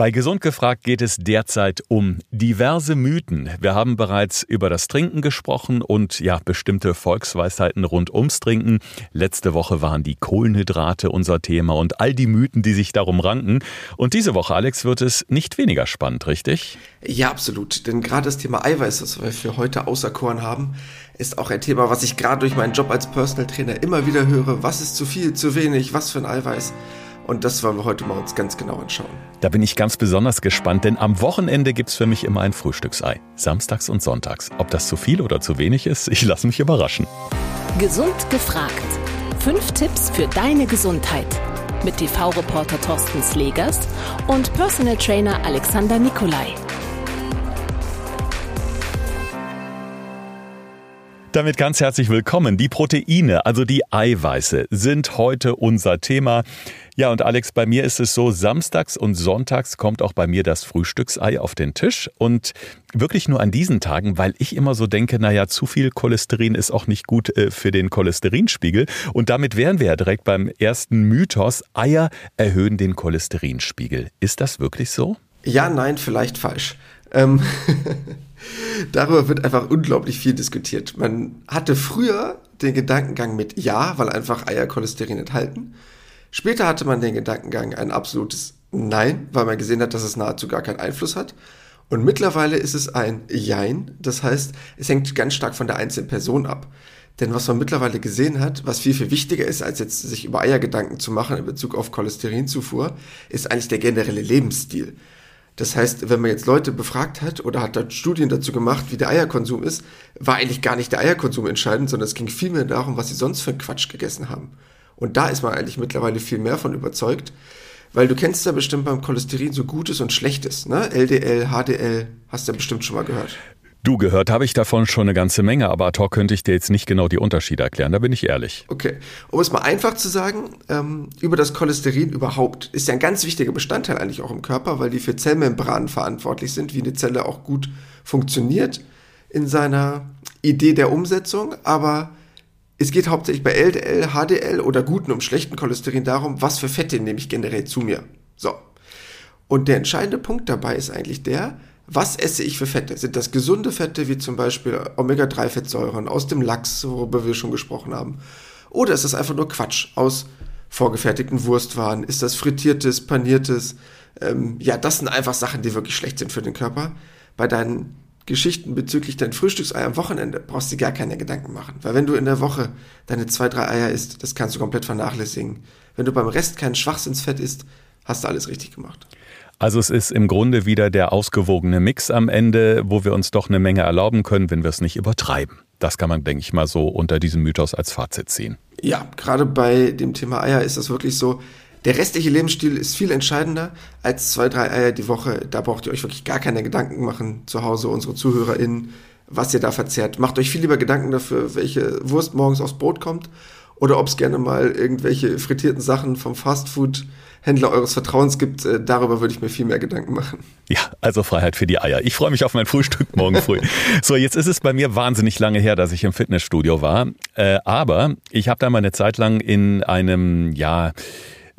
Bei Gesund gefragt geht es derzeit um diverse Mythen. Wir haben bereits über das Trinken gesprochen und ja, bestimmte Volksweisheiten rund ums Trinken. Letzte Woche waren die Kohlenhydrate unser Thema und all die Mythen, die sich darum ranken. Und diese Woche, Alex, wird es nicht weniger spannend, richtig? Ja, absolut. Denn gerade das Thema Eiweiß, das wir für heute auserkoren haben, ist auch ein Thema, was ich gerade durch meinen Job als Personal Trainer immer wieder höre. Was ist zu viel, zu wenig, was für ein Eiweiß? Und das wollen wir heute mal uns ganz genau anschauen. Da bin ich ganz besonders gespannt, denn am Wochenende gibt es für mich immer ein Frühstücksei. Samstags und sonntags. Ob das zu viel oder zu wenig ist, ich lasse mich überraschen. Gesund gefragt. Fünf Tipps für deine Gesundheit. Mit TV-Reporter Thorsten Slegers und Personal Trainer Alexander Nikolai. Damit ganz herzlich willkommen. Die Proteine, also die Eiweiße, sind heute unser Thema. Ja, und Alex, bei mir ist es so, samstags und sonntags kommt auch bei mir das Frühstücksei auf den Tisch und wirklich nur an diesen Tagen, weil ich immer so denke, naja, zu viel Cholesterin ist auch nicht gut äh, für den Cholesterinspiegel. Und damit wären wir ja direkt beim ersten Mythos. Eier erhöhen den Cholesterinspiegel. Ist das wirklich so? Ja, nein, vielleicht falsch. Ähm Darüber wird einfach unglaublich viel diskutiert. Man hatte früher den Gedankengang mit Ja, weil einfach Eier Cholesterin enthalten. Später hatte man den Gedankengang ein absolutes Nein, weil man gesehen hat, dass es nahezu gar keinen Einfluss hat. Und mittlerweile ist es ein Jein. Das heißt, es hängt ganz stark von der einzelnen Person ab. Denn was man mittlerweile gesehen hat, was viel, viel wichtiger ist, als jetzt sich über Eier Gedanken zu machen in Bezug auf Cholesterinzufuhr, ist eigentlich der generelle Lebensstil. Das heißt, wenn man jetzt Leute befragt hat oder hat da Studien dazu gemacht, wie der Eierkonsum ist, war eigentlich gar nicht der Eierkonsum entscheidend, sondern es ging vielmehr darum, was sie sonst für einen Quatsch gegessen haben. Und da ist man eigentlich mittlerweile viel mehr von überzeugt, weil du kennst ja bestimmt beim Cholesterin so Gutes und Schlechtes, ne? LDL, HDL, hast du ja bestimmt schon mal gehört. Du gehört habe ich davon schon eine ganze Menge, aber ad hoc könnte ich dir jetzt nicht genau die Unterschiede erklären, da bin ich ehrlich. Okay, um es mal einfach zu sagen, ähm, über das Cholesterin überhaupt ist ja ein ganz wichtiger Bestandteil eigentlich auch im Körper, weil die für Zellmembranen verantwortlich sind, wie eine Zelle auch gut funktioniert in seiner Idee der Umsetzung, aber es geht hauptsächlich bei LDL, HDL oder guten und schlechten Cholesterin darum, was für Fette nehme ich generell zu mir. So. Und der entscheidende Punkt dabei ist eigentlich der, was esse ich für Fette? Sind das gesunde Fette, wie zum Beispiel Omega-3-Fettsäuren aus dem Lachs, worüber wir schon gesprochen haben? Oder ist das einfach nur Quatsch aus vorgefertigten Wurstwaren? Ist das frittiertes, paniertes? Ähm, ja, das sind einfach Sachen, die wirklich schlecht sind für den Körper. Bei deinen Geschichten bezüglich dein Frühstücksei am Wochenende brauchst du dir gar keine Gedanken machen. Weil wenn du in der Woche deine zwei, drei Eier isst, das kannst du komplett vernachlässigen. Wenn du beim Rest kein Schwachsinnsfett isst, hast du alles richtig gemacht. Also es ist im Grunde wieder der ausgewogene Mix am Ende, wo wir uns doch eine Menge erlauben können, wenn wir es nicht übertreiben. Das kann man, denke ich mal, so unter diesem Mythos als Fazit ziehen. Ja, gerade bei dem Thema Eier ist das wirklich so. Der restliche Lebensstil ist viel entscheidender als zwei, drei Eier die Woche. Da braucht ihr euch wirklich gar keine Gedanken machen zu Hause, unsere ZuhörerInnen, was ihr da verzehrt. Macht euch viel lieber Gedanken dafür, welche Wurst morgens aufs Brot kommt oder ob es gerne mal irgendwelche frittierten Sachen vom Fastfood Händler eures Vertrauens gibt, äh, darüber würde ich mir viel mehr Gedanken machen. Ja, also Freiheit für die Eier. Ich freue mich auf mein Frühstück morgen früh. so, jetzt ist es bei mir wahnsinnig lange her, dass ich im Fitnessstudio war. Äh, aber ich habe da mal eine Zeit lang in einem, ja,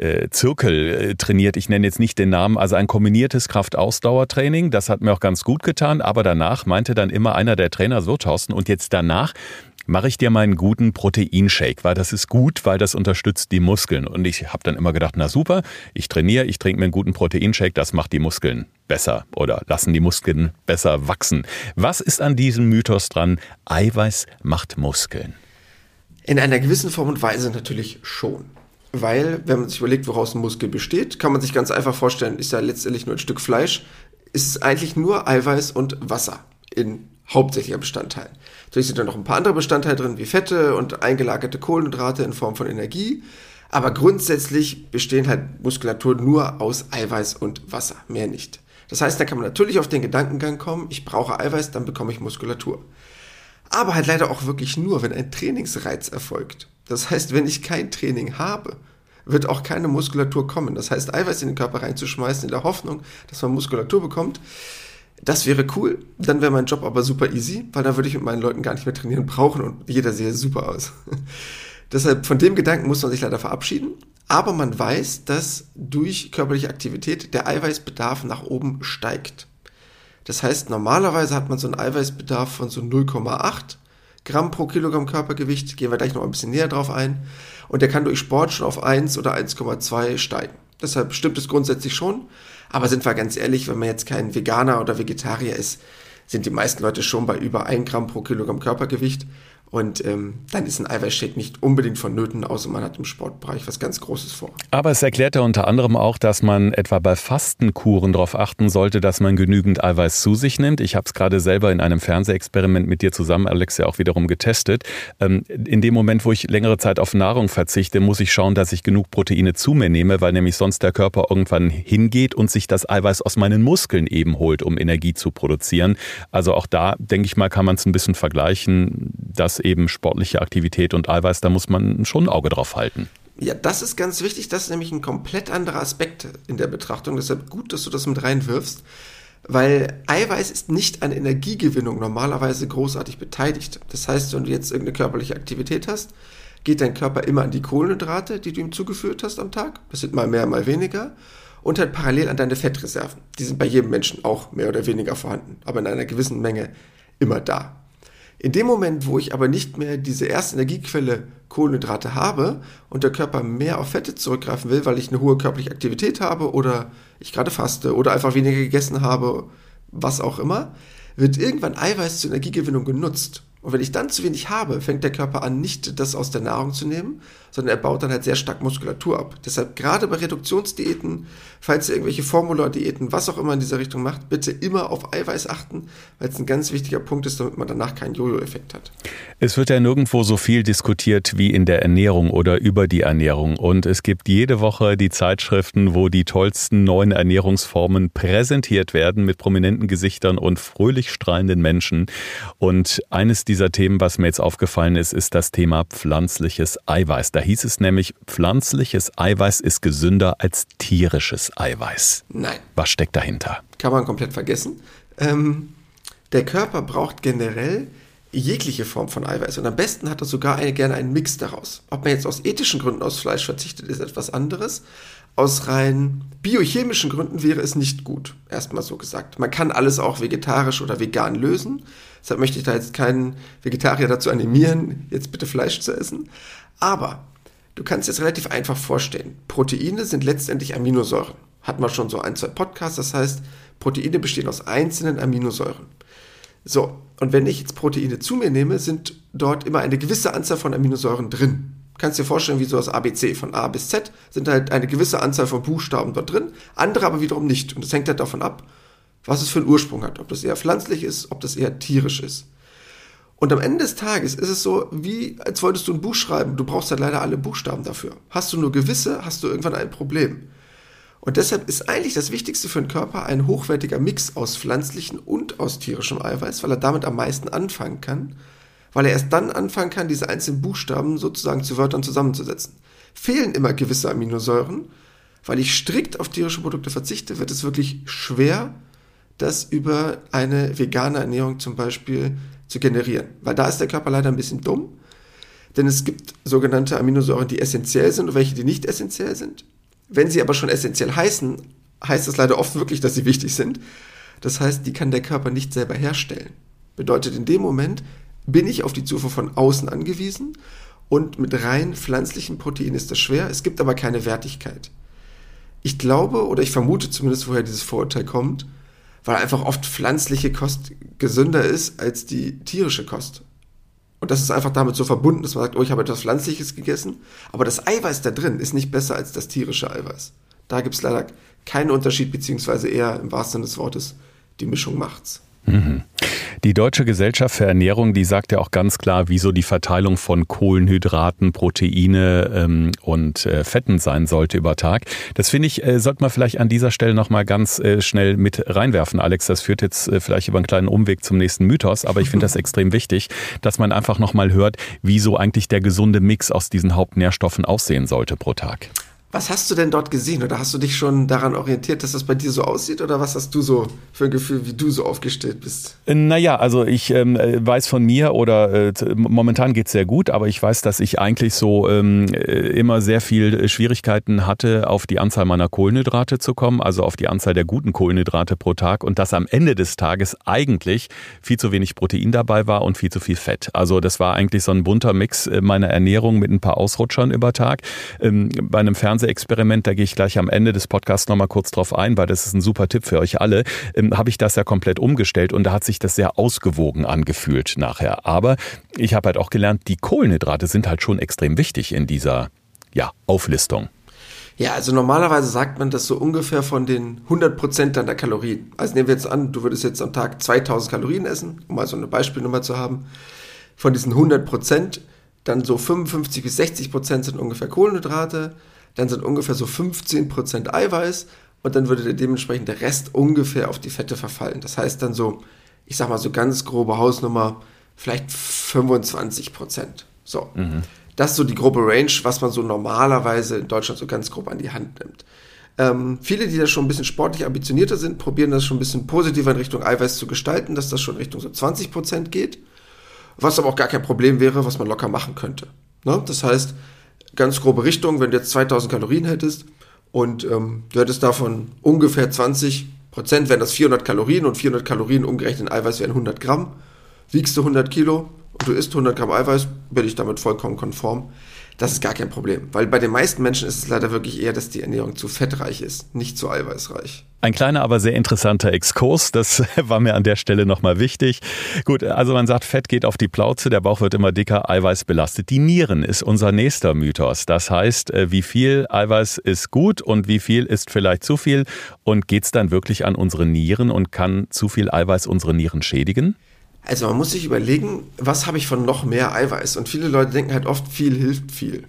äh, Zirkel äh, trainiert. Ich nenne jetzt nicht den Namen, also ein kombiniertes Kraft-Ausdauertraining. Das hat mir auch ganz gut getan. Aber danach meinte dann immer einer der Trainer so, Thorsten, und jetzt danach mache ich dir meinen guten Proteinshake, weil das ist gut, weil das unterstützt die Muskeln. Und ich habe dann immer gedacht, na super, ich trainiere, ich trinke mir einen guten Proteinshake, das macht die Muskeln besser oder lassen die Muskeln besser wachsen. Was ist an diesem Mythos dran? Eiweiß macht Muskeln. In einer gewissen Form und Weise natürlich schon. Weil, wenn man sich überlegt, woraus ein Muskel besteht, kann man sich ganz einfach vorstellen, ist ja letztendlich nur ein Stück Fleisch, ist es eigentlich nur Eiweiß und Wasser in hauptsächlicher Bestandteil. Natürlich sind da noch ein paar andere Bestandteile drin, wie Fette und eingelagerte Kohlenhydrate in Form von Energie. Aber grundsätzlich bestehen halt Muskulatur nur aus Eiweiß und Wasser, mehr nicht. Das heißt, da kann man natürlich auf den Gedankengang kommen, ich brauche Eiweiß, dann bekomme ich Muskulatur. Aber halt leider auch wirklich nur, wenn ein Trainingsreiz erfolgt. Das heißt, wenn ich kein Training habe, wird auch keine Muskulatur kommen. Das heißt, Eiweiß in den Körper reinzuschmeißen in der Hoffnung, dass man Muskulatur bekommt, das wäre cool, dann wäre mein Job aber super easy, weil da würde ich mit meinen Leuten gar nicht mehr trainieren brauchen und jeder sehe super aus. Deshalb von dem Gedanken muss man sich leider verabschieden. Aber man weiß, dass durch körperliche Aktivität der Eiweißbedarf nach oben steigt. Das heißt, normalerweise hat man so einen Eiweißbedarf von so 0,8 Gramm pro Kilogramm Körpergewicht. Gehen wir gleich noch ein bisschen näher drauf ein. Und der kann durch Sport schon auf 1 oder 1,2 steigen. Deshalb stimmt es grundsätzlich schon. Aber sind wir ganz ehrlich, wenn man jetzt kein Veganer oder Vegetarier ist, sind die meisten Leute schon bei über 1 Gramm pro Kilogramm Körpergewicht. Und ähm, dann ist ein Eiweißshake nicht unbedingt vonnöten, außer man hat im Sportbereich was ganz Großes vor. Aber es erklärt ja unter anderem auch, dass man etwa bei Fastenkuren darauf achten sollte, dass man genügend Eiweiß zu sich nimmt. Ich habe es gerade selber in einem Fernsehexperiment mit dir zusammen, Alex, ja auch wiederum getestet. Ähm, in dem Moment, wo ich längere Zeit auf Nahrung verzichte, muss ich schauen, dass ich genug Proteine zu mir nehme, weil nämlich sonst der Körper irgendwann hingeht und sich das Eiweiß aus meinen Muskeln eben holt, um Energie zu produzieren. Also auch da, denke ich mal, kann man es ein bisschen vergleichen, dass eben sportliche Aktivität und Eiweiß, da muss man schon ein Auge drauf halten. Ja, das ist ganz wichtig. Das ist nämlich ein komplett anderer Aspekt in der Betrachtung. Deshalb gut, dass du das mit reinwirfst, weil Eiweiß ist nicht an Energiegewinnung normalerweise großartig beteiligt. Das heißt, wenn du jetzt irgendeine körperliche Aktivität hast, geht dein Körper immer an die Kohlenhydrate, die du ihm zugeführt hast am Tag. Das sind mal mehr, mal weniger. Und halt parallel an deine Fettreserven. Die sind bei jedem Menschen auch mehr oder weniger vorhanden, aber in einer gewissen Menge immer da. In dem Moment, wo ich aber nicht mehr diese erste Energiequelle Kohlenhydrate habe und der Körper mehr auf Fette zurückgreifen will, weil ich eine hohe körperliche Aktivität habe oder ich gerade faste oder einfach weniger gegessen habe, was auch immer, wird irgendwann Eiweiß zur Energiegewinnung genutzt. Und wenn ich dann zu wenig habe, fängt der Körper an, nicht das aus der Nahrung zu nehmen, sondern er baut dann halt sehr stark Muskulatur ab. Deshalb gerade bei Reduktionsdiäten, falls ihr irgendwelche Formula-Diäten, was auch immer in dieser Richtung macht, bitte immer auf Eiweiß achten, weil es ein ganz wichtiger Punkt ist, damit man danach keinen Jojo-Effekt hat. Es wird ja nirgendwo so viel diskutiert wie in der Ernährung oder über die Ernährung. Und es gibt jede Woche die Zeitschriften, wo die tollsten neuen Ernährungsformen präsentiert werden mit prominenten Gesichtern und fröhlich strahlenden Menschen. Und eines dieser Themen, was mir jetzt aufgefallen ist, ist das Thema pflanzliches Eiweiß. Da hieß es nämlich, pflanzliches Eiweiß ist gesünder als tierisches Eiweiß. Nein. Was steckt dahinter? Kann man komplett vergessen. Ähm, der Körper braucht generell jegliche Form von Eiweiß und am besten hat er sogar eine, gerne einen Mix daraus. Ob man jetzt aus ethischen Gründen aus Fleisch verzichtet, ist etwas anderes. Aus rein biochemischen Gründen wäre es nicht gut, erstmal so gesagt. Man kann alles auch vegetarisch oder vegan lösen. Deshalb möchte ich da jetzt keinen Vegetarier dazu animieren, jetzt bitte Fleisch zu essen. Aber du kannst es relativ einfach vorstellen. Proteine sind letztendlich Aminosäuren. Hat man schon so ein, zwei Podcasts. Das heißt, Proteine bestehen aus einzelnen Aminosäuren. So, und wenn ich jetzt Proteine zu mir nehme, sind dort immer eine gewisse Anzahl von Aminosäuren drin. Kannst dir vorstellen, wie so das ABC von A bis Z sind halt eine gewisse Anzahl von Buchstaben dort drin, andere aber wiederum nicht. Und das hängt halt davon ab, was es für einen Ursprung hat, ob das eher pflanzlich ist, ob das eher tierisch ist. Und am Ende des Tages ist es so, wie als wolltest du ein Buch schreiben. Du brauchst halt leider alle Buchstaben dafür. Hast du nur gewisse, hast du irgendwann ein Problem. Und deshalb ist eigentlich das Wichtigste für den Körper ein hochwertiger Mix aus pflanzlichen und aus tierischem Eiweiß, weil er damit am meisten anfangen kann, weil er erst dann anfangen kann, diese einzelnen Buchstaben sozusagen zu Wörtern zusammenzusetzen. Fehlen immer gewisse Aminosäuren, weil ich strikt auf tierische Produkte verzichte, wird es wirklich schwer, das über eine vegane Ernährung zum Beispiel zu generieren. Weil da ist der Körper leider ein bisschen dumm, denn es gibt sogenannte Aminosäuren, die essentiell sind und welche, die nicht essentiell sind. Wenn sie aber schon essentiell heißen, heißt das leider oft wirklich, dass sie wichtig sind. Das heißt, die kann der Körper nicht selber herstellen. Bedeutet, in dem Moment bin ich auf die Zufuhr von außen angewiesen und mit rein pflanzlichen Proteinen ist das schwer. Es gibt aber keine Wertigkeit. Ich glaube oder ich vermute zumindest, woher dieses Vorurteil kommt, weil einfach oft pflanzliche Kost gesünder ist als die tierische Kost. Und das ist einfach damit so verbunden, dass man sagt, oh, ich habe etwas Pflanzliches gegessen, aber das Eiweiß da drin ist nicht besser als das tierische Eiweiß. Da gibt es leider keinen Unterschied, beziehungsweise eher im wahrsten Sinne des Wortes, die Mischung macht's. Mhm. Die Deutsche Gesellschaft für Ernährung, die sagt ja auch ganz klar, wieso die Verteilung von Kohlenhydraten, Proteine ähm, und äh, Fetten sein sollte über Tag. Das finde ich, äh, sollte man vielleicht an dieser Stelle nochmal ganz äh, schnell mit reinwerfen, Alex. Das führt jetzt äh, vielleicht über einen kleinen Umweg zum nächsten Mythos, aber ich finde das extrem wichtig, dass man einfach nochmal hört, wieso eigentlich der gesunde Mix aus diesen Hauptnährstoffen aussehen sollte pro Tag. Was hast du denn dort gesehen? Oder hast du dich schon daran orientiert, dass das bei dir so aussieht? Oder was hast du so für ein Gefühl, wie du so aufgestellt bist? Naja, also ich ähm, weiß von mir oder äh, momentan geht's sehr gut, aber ich weiß, dass ich eigentlich so ähm, äh, immer sehr viel Schwierigkeiten hatte, auf die Anzahl meiner Kohlenhydrate zu kommen, also auf die Anzahl der guten Kohlenhydrate pro Tag und dass am Ende des Tages eigentlich viel zu wenig Protein dabei war und viel zu viel Fett. Also das war eigentlich so ein bunter Mix äh, meiner Ernährung mit ein paar Ausrutschern über Tag. Ähm, bei einem Fernsehexperiment, da gehe ich gleich am Ende des Podcasts nochmal kurz drauf ein, weil das ist ein super Tipp für euch alle, ähm, habe ich das ja komplett umgestellt und da hat sich das sehr ausgewogen angefühlt nachher. Aber ich habe halt auch gelernt, die Kohlenhydrate sind halt schon extrem wichtig in dieser ja, Auflistung. Ja, also normalerweise sagt man das so ungefähr von den 100% deiner Kalorien. Also nehmen wir jetzt an, du würdest jetzt am Tag 2000 Kalorien essen, um mal so eine Beispielnummer zu haben. Von diesen 100% dann so 55 bis 60 Prozent sind ungefähr Kohlenhydrate, dann sind ungefähr so 15 Prozent Eiweiß und dann würde dementsprechend der Rest ungefähr auf die Fette verfallen. Das heißt dann so, ich sag mal so ganz grobe Hausnummer, vielleicht 25 Prozent. So. Mhm. Das ist so die grobe Range, was man so normalerweise in Deutschland so ganz grob an die Hand nimmt. Ähm, viele, die da schon ein bisschen sportlich ambitionierter sind, probieren das schon ein bisschen positiver in Richtung Eiweiß zu gestalten, dass das schon Richtung so 20 Prozent geht was aber auch gar kein Problem wäre, was man locker machen könnte. Ne? Das heißt, ganz grobe Richtung, wenn du jetzt 2000 Kalorien hättest und ähm, du hättest davon ungefähr 20 Prozent, wären das 400 Kalorien und 400 Kalorien umgerechnet in Eiweiß wären 100 Gramm. Wiegst du 100 Kilo und du isst 100 Gramm Eiweiß, bin ich damit vollkommen konform. Das ist gar kein Problem, weil bei den meisten Menschen ist es leider wirklich eher, dass die Ernährung zu fettreich ist, nicht zu eiweißreich. Ein kleiner, aber sehr interessanter Exkurs, das war mir an der Stelle nochmal wichtig. Gut, also man sagt, Fett geht auf die Plauze, der Bauch wird immer dicker, Eiweiß belastet. Die Nieren ist unser nächster Mythos. Das heißt, äh, wie viel Eiweiß ist gut und wie viel ist vielleicht zu viel? Und geht es dann wirklich an unsere Nieren und kann zu viel Eiweiß unsere Nieren schädigen? Also man muss sich überlegen, was habe ich von noch mehr Eiweiß? Und viele Leute denken halt oft, viel hilft viel.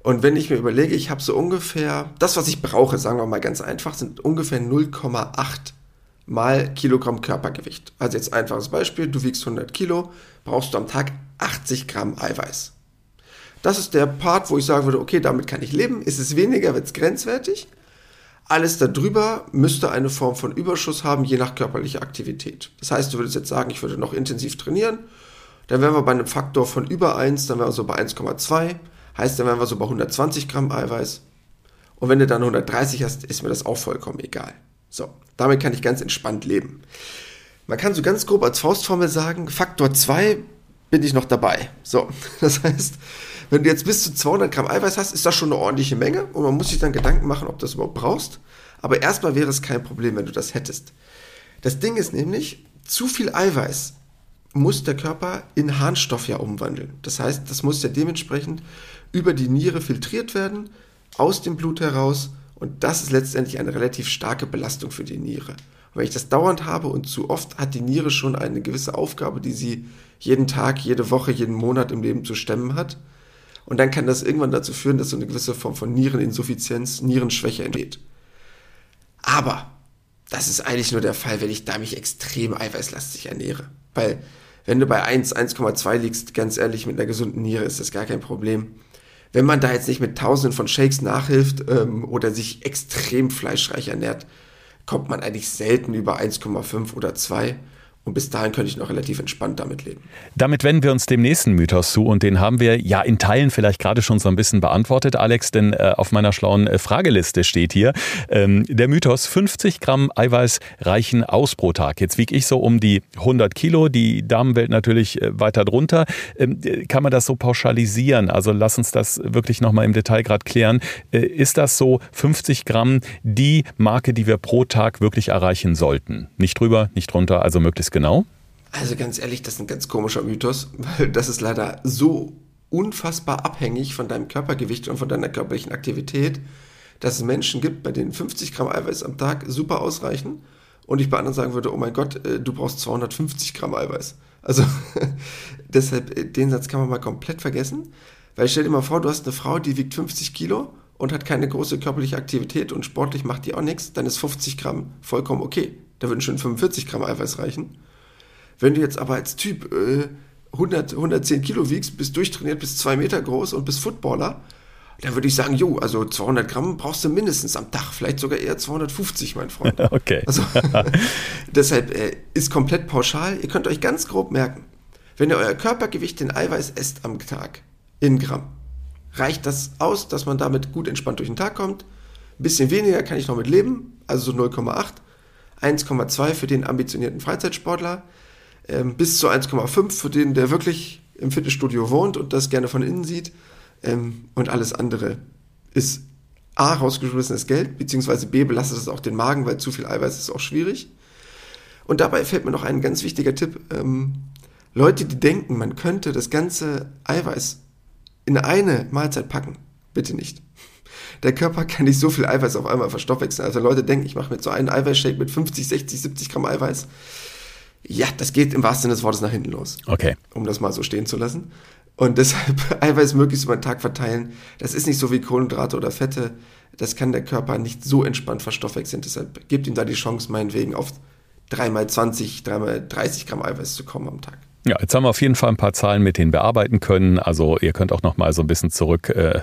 Und wenn ich mir überlege, ich habe so ungefähr, das, was ich brauche, sagen wir mal ganz einfach, sind ungefähr 0,8 mal Kilogramm Körpergewicht. Also jetzt einfaches Beispiel, du wiegst 100 Kilo, brauchst du am Tag 80 Gramm Eiweiß. Das ist der Part, wo ich sagen würde, okay, damit kann ich leben. Ist es weniger, wird es grenzwertig. Alles darüber müsste eine Form von Überschuss haben, je nach körperlicher Aktivität. Das heißt, du würdest jetzt sagen, ich würde noch intensiv trainieren, dann wären wir bei einem Faktor von über 1, dann wären wir so bei 1,2, heißt, dann wären wir so bei 120 Gramm Eiweiß. Und wenn du dann 130 hast, ist mir das auch vollkommen egal. So, damit kann ich ganz entspannt leben. Man kann so ganz grob als Faustformel sagen, Faktor 2 bin ich noch dabei. So, das heißt, wenn du jetzt bis zu 200 Gramm Eiweiß hast, ist das schon eine ordentliche Menge und man muss sich dann Gedanken machen, ob du das überhaupt brauchst. Aber erstmal wäre es kein Problem, wenn du das hättest. Das Ding ist nämlich, zu viel Eiweiß muss der Körper in Harnstoff ja umwandeln. Das heißt, das muss ja dementsprechend über die Niere filtriert werden, aus dem Blut heraus und das ist letztendlich eine relativ starke Belastung für die Niere. Und wenn ich das dauernd habe und zu oft, hat die Niere schon eine gewisse Aufgabe, die sie jeden Tag, jede Woche, jeden Monat im Leben zu stemmen hat. Und dann kann das irgendwann dazu führen, dass so eine gewisse Form von Niereninsuffizienz, Nierenschwäche entsteht. Aber das ist eigentlich nur der Fall, wenn ich da mich extrem eiweißlastig ernähre. Weil wenn du bei 1, 1,2 liegst, ganz ehrlich, mit einer gesunden Niere ist das gar kein Problem. Wenn man da jetzt nicht mit tausenden von Shakes nachhilft ähm, oder sich extrem fleischreich ernährt, kommt man eigentlich selten über 1,5 oder 2. Und bis dahin könnte ich noch relativ entspannt damit leben. Damit wenden wir uns dem nächsten Mythos zu und den haben wir ja in Teilen vielleicht gerade schon so ein bisschen beantwortet, Alex, denn äh, auf meiner schlauen äh, Frageliste steht hier ähm, der Mythos 50 Gramm Eiweiß reichen aus pro Tag. Jetzt wiege ich so um die 100 Kilo, die Damenwelt natürlich äh, weiter drunter. Ähm, kann man das so pauschalisieren? Also lass uns das wirklich nochmal im Detail gerade klären. Äh, ist das so 50 Gramm die Marke, die wir pro Tag wirklich erreichen sollten? Nicht drüber, nicht drunter, also möglichst genau? Also ganz ehrlich, das ist ein ganz komischer Mythos, weil das ist leider so unfassbar abhängig von deinem Körpergewicht und von deiner körperlichen Aktivität, dass es Menschen gibt, bei denen 50 Gramm Eiweiß am Tag super ausreichen und ich bei anderen sagen würde, oh mein Gott, äh, du brauchst 250 Gramm Eiweiß. Also deshalb, äh, den Satz kann man mal komplett vergessen, weil stell dir mal vor, du hast eine Frau, die wiegt 50 Kilo und hat keine große körperliche Aktivität und sportlich macht die auch nichts, dann ist 50 Gramm vollkommen okay. Da würden schon 45 Gramm Eiweiß reichen. Wenn du jetzt aber als Typ äh, 100, 110 Kilo wiegst, bist durchtrainiert, bist zwei Meter groß und bist Footballer dann würde ich sagen, jo, also 200 Gramm brauchst du mindestens am Tag, vielleicht sogar eher 250, mein Freund. Okay. Also, deshalb äh, ist komplett pauschal. Ihr könnt euch ganz grob merken, wenn ihr euer Körpergewicht in Eiweiß esst am Tag, in Gramm, reicht das aus, dass man damit gut entspannt durch den Tag kommt. Ein bisschen weniger kann ich noch mit leben, also so 0,8. 1,2 für den ambitionierten Freizeitsportler, ähm, bis zu 1,5 für den, der wirklich im Fitnessstudio wohnt und das gerne von innen sieht. Ähm, und alles andere ist A, rausgeschmissenes Geld, beziehungsweise B, belastet es auch den Magen, weil zu viel Eiweiß ist auch schwierig. Und dabei fällt mir noch ein ganz wichtiger Tipp. Ähm, Leute, die denken, man könnte das ganze Eiweiß in eine Mahlzeit packen, bitte nicht. Der Körper kann nicht so viel Eiweiß auf einmal verstoffwechseln. Also Leute denken, ich mache mir so einen Eiweißshake mit 50, 60, 70 Gramm Eiweiß. Ja, das geht im wahrsten Sinne des Wortes nach hinten los. Okay. Um das mal so stehen zu lassen. Und deshalb Eiweiß möglichst über den Tag verteilen. Das ist nicht so wie Kohlenhydrate oder Fette. Das kann der Körper nicht so entspannt verstoffwechseln. Deshalb gebt ihm da die Chance, meinetwegen auf 3x20, 3x30 Gramm Eiweiß zu kommen am Tag. Ja, jetzt haben wir auf jeden Fall ein paar Zahlen mit denen bearbeiten können. Also ihr könnt auch noch mal so ein bisschen zurück äh,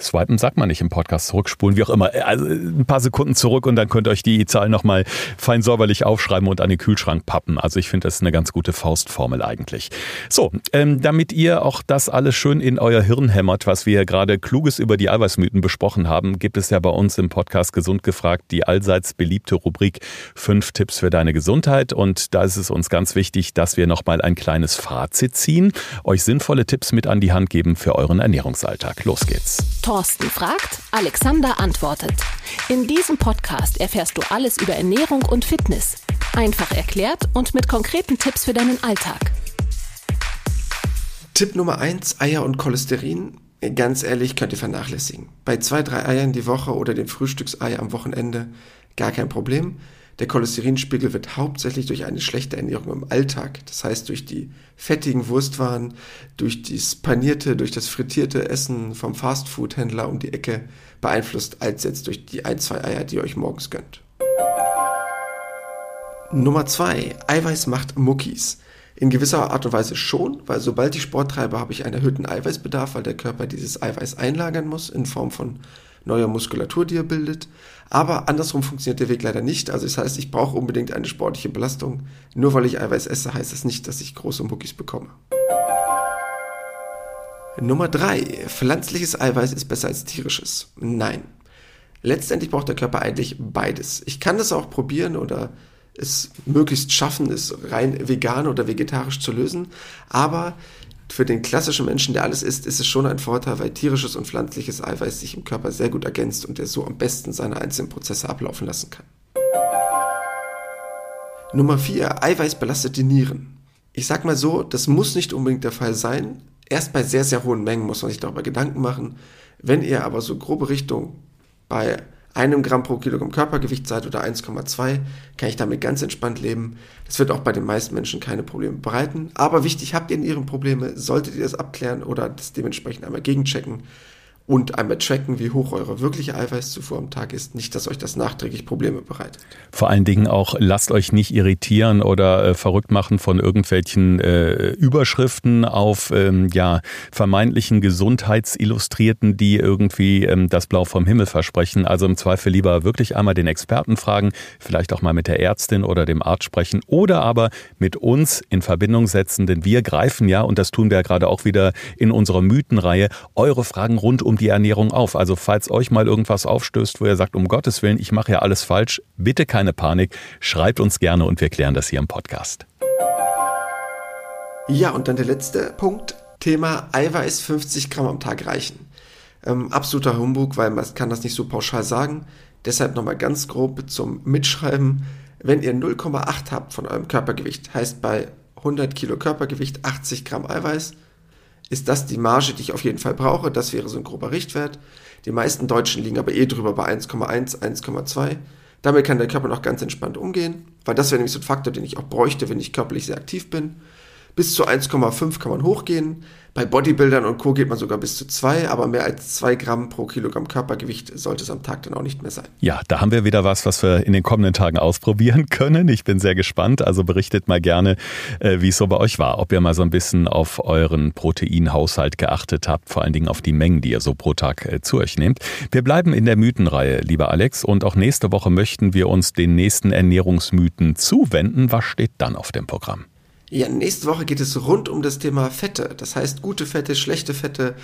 swipen, sagt man nicht im Podcast, zurückspulen, wie auch immer. Also ein paar Sekunden zurück und dann könnt ihr euch die Zahlen noch mal fein säuberlich aufschreiben und an den Kühlschrank pappen. Also ich finde, das ist eine ganz gute Faustformel eigentlich. So, ähm, damit ihr auch das alles schön in euer Hirn hämmert, was wir gerade Kluges über die Eiweißmythen besprochen haben, gibt es ja bei uns im Podcast Gesund gefragt die allseits beliebte Rubrik fünf Tipps für deine Gesundheit. Und da ist es uns ganz wichtig, dass wir noch mal ein Fazit ziehen, euch sinnvolle Tipps mit an die Hand geben für euren Ernährungsalltag. Los geht's. Thorsten fragt, Alexander antwortet. In diesem Podcast erfährst du alles über Ernährung und Fitness. Einfach erklärt und mit konkreten Tipps für deinen Alltag. Tipp Nummer eins: Eier und Cholesterin. Ganz ehrlich, könnt ihr vernachlässigen. Bei zwei, drei Eiern die Woche oder dem Frühstücksei am Wochenende gar kein Problem. Der Cholesterinspiegel wird hauptsächlich durch eine schlechte Ernährung im Alltag, das heißt durch die fettigen Wurstwaren, durch das panierte, durch das frittierte Essen vom Fastfood-Händler um die Ecke beeinflusst, als jetzt durch die ein, zwei Eier, die ihr euch morgens gönnt. Nummer zwei: Eiweiß macht Muckis. In gewisser Art und Weise schon, weil sobald ich Sport treibe, habe ich einen erhöhten Eiweißbedarf, weil der Körper dieses Eiweiß einlagern muss in Form von neuer Muskulatur, die er bildet. Aber andersrum funktioniert der Weg leider nicht. Also das heißt, ich brauche unbedingt eine sportliche Belastung. Nur weil ich Eiweiß esse, heißt das nicht, dass ich große Muckis bekomme. Nummer drei: Pflanzliches Eiweiß ist besser als tierisches. Nein. Letztendlich braucht der Körper eigentlich beides. Ich kann das auch probieren oder es möglichst schaffen, es rein vegan oder vegetarisch zu lösen. Aber für den klassischen Menschen, der alles isst, ist es schon ein Vorteil, weil tierisches und pflanzliches Eiweiß sich im Körper sehr gut ergänzt und er so am besten seine einzelnen Prozesse ablaufen lassen kann. Nummer 4. Eiweiß belastet die Nieren. Ich sag mal so, das muss nicht unbedingt der Fall sein. Erst bei sehr, sehr hohen Mengen muss man sich darüber Gedanken machen. Wenn ihr aber so grobe Richtung bei einem Gramm pro Kilogramm Körpergewicht seid oder 1,2, kann ich damit ganz entspannt leben. Das wird auch bei den meisten Menschen keine Probleme bereiten. Aber wichtig, habt ihr in ihren Probleme, solltet ihr das abklären oder das dementsprechend einmal gegenchecken und einmal tracken, wie hoch eure wirkliche Eiweißzufuhr am Tag ist. Nicht, dass euch das nachträglich Probleme bereitet. Vor allen Dingen auch, lasst euch nicht irritieren oder äh, verrückt machen von irgendwelchen äh, Überschriften auf ähm, ja, vermeintlichen Gesundheitsillustrierten, die irgendwie ähm, das Blau vom Himmel versprechen. Also im Zweifel lieber wirklich einmal den Experten fragen, vielleicht auch mal mit der Ärztin oder dem Arzt sprechen oder aber mit uns in Verbindung setzen, denn wir greifen ja, und das tun wir ja gerade auch wieder in unserer Mythenreihe, eure Fragen rund um die Ernährung auf. Also falls euch mal irgendwas aufstößt, wo ihr sagt, um Gottes Willen, ich mache ja alles falsch, bitte keine Panik, schreibt uns gerne und wir klären das hier im Podcast. Ja, und dann der letzte Punkt, Thema Eiweiß 50 Gramm am Tag reichen. Ähm, absoluter Humbug, weil man kann das nicht so pauschal sagen. Deshalb nochmal ganz grob zum Mitschreiben. Wenn ihr 0,8 habt von eurem Körpergewicht, heißt bei 100 Kilo Körpergewicht 80 Gramm Eiweiß, ist das die Marge, die ich auf jeden Fall brauche. Das wäre so ein grober Richtwert. Die meisten Deutschen liegen aber eh drüber bei 1,1, 1,2. Damit kann der Körper noch ganz entspannt umgehen, weil das wäre nämlich so ein Faktor, den ich auch bräuchte, wenn ich körperlich sehr aktiv bin. Bis zu 1,5 kann man hochgehen. Bei Bodybuildern und Co. geht man sogar bis zu zwei, aber mehr als zwei Gramm pro Kilogramm Körpergewicht sollte es am Tag dann auch nicht mehr sein. Ja, da haben wir wieder was, was wir in den kommenden Tagen ausprobieren können. Ich bin sehr gespannt. Also berichtet mal gerne, äh, wie es so bei euch war. Ob ihr mal so ein bisschen auf euren Proteinhaushalt geachtet habt, vor allen Dingen auf die Mengen, die ihr so pro Tag äh, zu euch nehmt. Wir bleiben in der Mythenreihe, lieber Alex, und auch nächste Woche möchten wir uns den nächsten Ernährungsmythen zuwenden. Was steht dann auf dem Programm? Ja, nächste Woche geht es rund um das Thema Fette. Das heißt, gute Fette, schlechte Fette.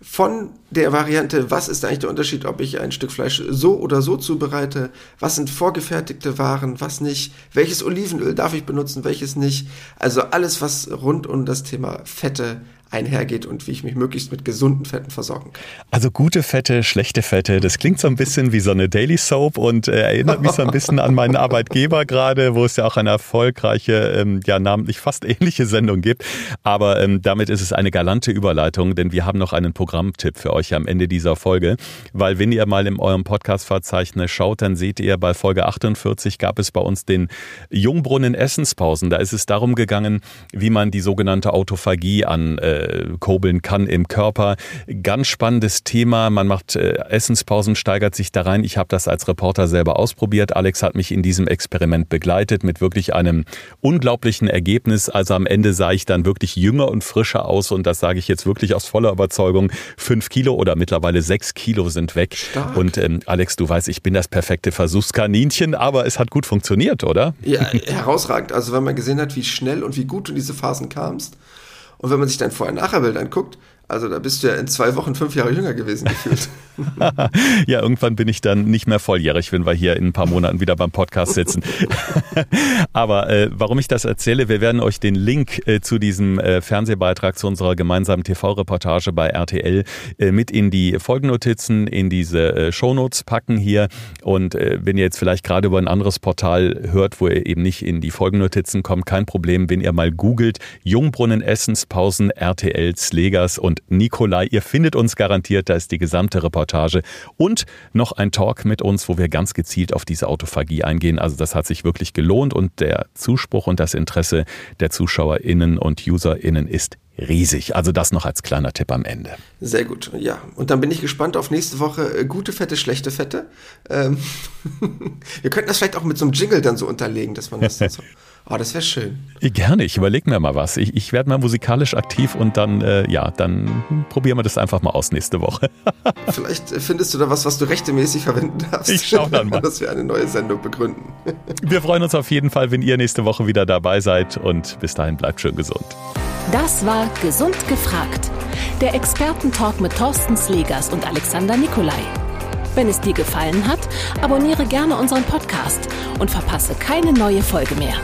Von der Variante, was ist eigentlich der Unterschied, ob ich ein Stück Fleisch so oder so zubereite? Was sind vorgefertigte Waren, was nicht? Welches Olivenöl darf ich benutzen, welches nicht? Also alles, was rund um das Thema Fette einhergeht und wie ich mich möglichst mit gesunden Fetten versorgen kann. Also gute Fette, schlechte Fette, das klingt so ein bisschen wie so eine Daily Soap und äh, erinnert mich so ein bisschen an meinen Arbeitgeber gerade, wo es ja auch eine erfolgreiche, ähm, ja namentlich fast ähnliche Sendung gibt. Aber ähm, damit ist es eine galante Überleitung, denn wir haben noch einen Programmtipp für euch am Ende dieser Folge, weil wenn ihr mal in eurem Podcast-Verzeichnis schaut, dann seht ihr, bei Folge 48 gab es bei uns den Jungbrunnen Essenspausen. Da ist es darum gegangen, wie man die sogenannte Autophagie an äh, kurbeln kann im Körper. Ganz spannendes Thema. Man macht äh, Essenspausen, steigert sich da rein. Ich habe das als Reporter selber ausprobiert. Alex hat mich in diesem Experiment begleitet mit wirklich einem unglaublichen Ergebnis. Also am Ende sah ich dann wirklich jünger und frischer aus und das sage ich jetzt wirklich aus voller Überzeugung. Fünf Kilo oder mittlerweile sechs Kilo sind weg. Stark. Und ähm, Alex, du weißt, ich bin das perfekte Versuchskaninchen, aber es hat gut funktioniert, oder? Ja, herausragend. Also wenn man gesehen hat, wie schnell und wie gut du in diese Phasen kamst, und wenn man sich dein Vorher-Nachher-Bild anguckt, also da bist du ja in zwei Wochen fünf Jahre jünger gewesen gefühlt. ja, irgendwann bin ich dann nicht mehr volljährig, wenn wir hier in ein paar Monaten wieder beim Podcast sitzen. Aber äh, warum ich das erzähle, wir werden euch den Link äh, zu diesem äh, Fernsehbeitrag, zu unserer gemeinsamen TV-Reportage bei RTL äh, mit in die Folgennotizen, in diese äh, Shownotes packen hier. Und äh, wenn ihr jetzt vielleicht gerade über ein anderes Portal hört, wo ihr eben nicht in die Folgennotizen kommt, kein Problem, wenn ihr mal googelt, Jungbrunnen Essenspausen RTL Slegers und Nikolai. Ihr findet uns garantiert, da ist die gesamte Reportage und noch ein Talk mit uns, wo wir ganz gezielt auf diese Autophagie eingehen. Also das hat sich wirklich gelohnt und der Zuspruch und das Interesse der ZuschauerInnen und UserInnen ist riesig. Also das noch als kleiner Tipp am Ende. Sehr gut, ja. Und dann bin ich gespannt auf nächste Woche äh, gute Fette, schlechte Fette. Ähm wir könnten das vielleicht auch mit so einem Jingle dann so unterlegen, dass man das so Oh, das wäre schön. Gerne, ich überlege mir mal was. Ich, ich werde mal musikalisch aktiv und dann, äh, ja, dann probieren wir das einfach mal aus nächste Woche. Vielleicht findest du da was, was du rechtemäßig verwenden darfst. Ich schau dann mal. Dass wir eine neue Sendung begründen. Wir freuen uns auf jeden Fall, wenn ihr nächste Woche wieder dabei seid und bis dahin bleibt schön gesund. Das war Gesund gefragt. Der Expertentalk mit Thorsten Slegers und Alexander Nikolai. Wenn es dir gefallen hat, abonniere gerne unseren Podcast und verpasse keine neue Folge mehr.